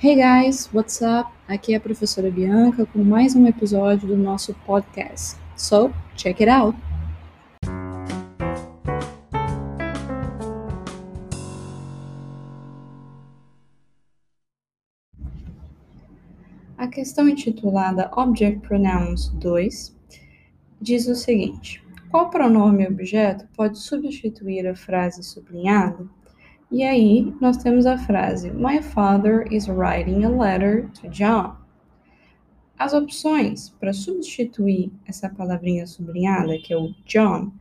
Hey guys, what's up? Aqui é a professora Bianca com mais um episódio do nosso podcast. So, check it out! A questão intitulada Object Pronouns 2 diz o seguinte: Qual pronome objeto pode substituir a frase sublinhada? E aí, nós temos a frase My father is writing a letter to John. As opções para substituir essa palavrinha sublinhada, que é o John,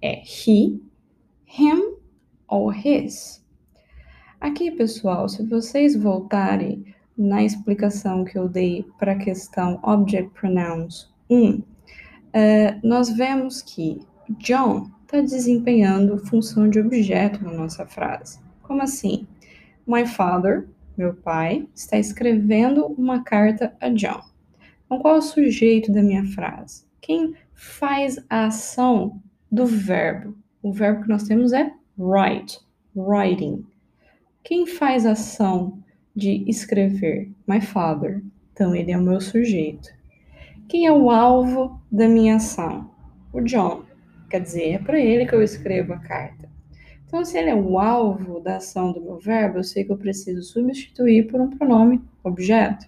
é he, him ou his. Aqui, pessoal, se vocês voltarem na explicação que eu dei para a questão Object Pronouns 1, é, nós vemos que John está desempenhando função de objeto na nossa frase. Como assim? My father, meu pai, está escrevendo uma carta a John. Então, qual é o sujeito da minha frase? Quem faz a ação do verbo? O verbo que nós temos é write, writing. Quem faz a ação de escrever? My father. Então, ele é o meu sujeito. Quem é o alvo da minha ação? O John. Quer dizer, é para ele que eu escrevo a carta. Então, se ele é o alvo da ação do meu verbo, eu sei que eu preciso substituir por um pronome objeto.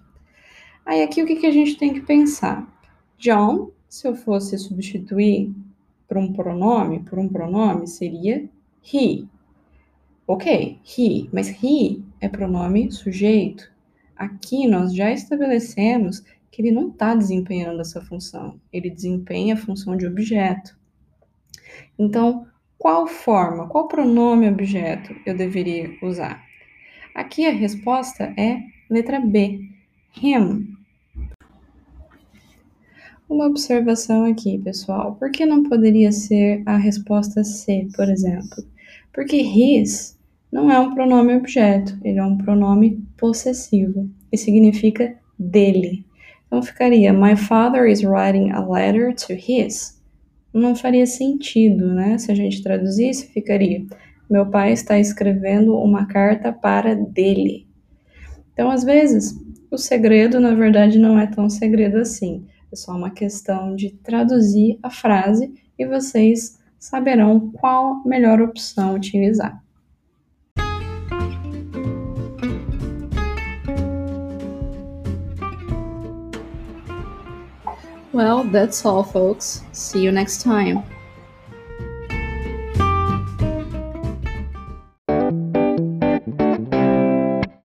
Aí, aqui, o que, que a gente tem que pensar? John, se eu fosse substituir por um pronome, por um pronome, seria he. Ok, he, mas he é pronome sujeito. Aqui nós já estabelecemos que ele não está desempenhando essa função, ele desempenha a função de objeto. Então, qual forma, qual pronome objeto eu deveria usar? Aqui a resposta é letra B, him. Uma observação aqui, pessoal. Por que não poderia ser a resposta C, por exemplo? Porque his não é um pronome objeto, ele é um pronome possessivo e significa dele. Então ficaria: My father is writing a letter to his não faria sentido, né? Se a gente traduzisse, ficaria: meu pai está escrevendo uma carta para dele. Então, às vezes, o segredo, na verdade, não é tão segredo assim. É só uma questão de traduzir a frase e vocês saberão qual melhor opção utilizar. Well, that's all, folks. See you next time.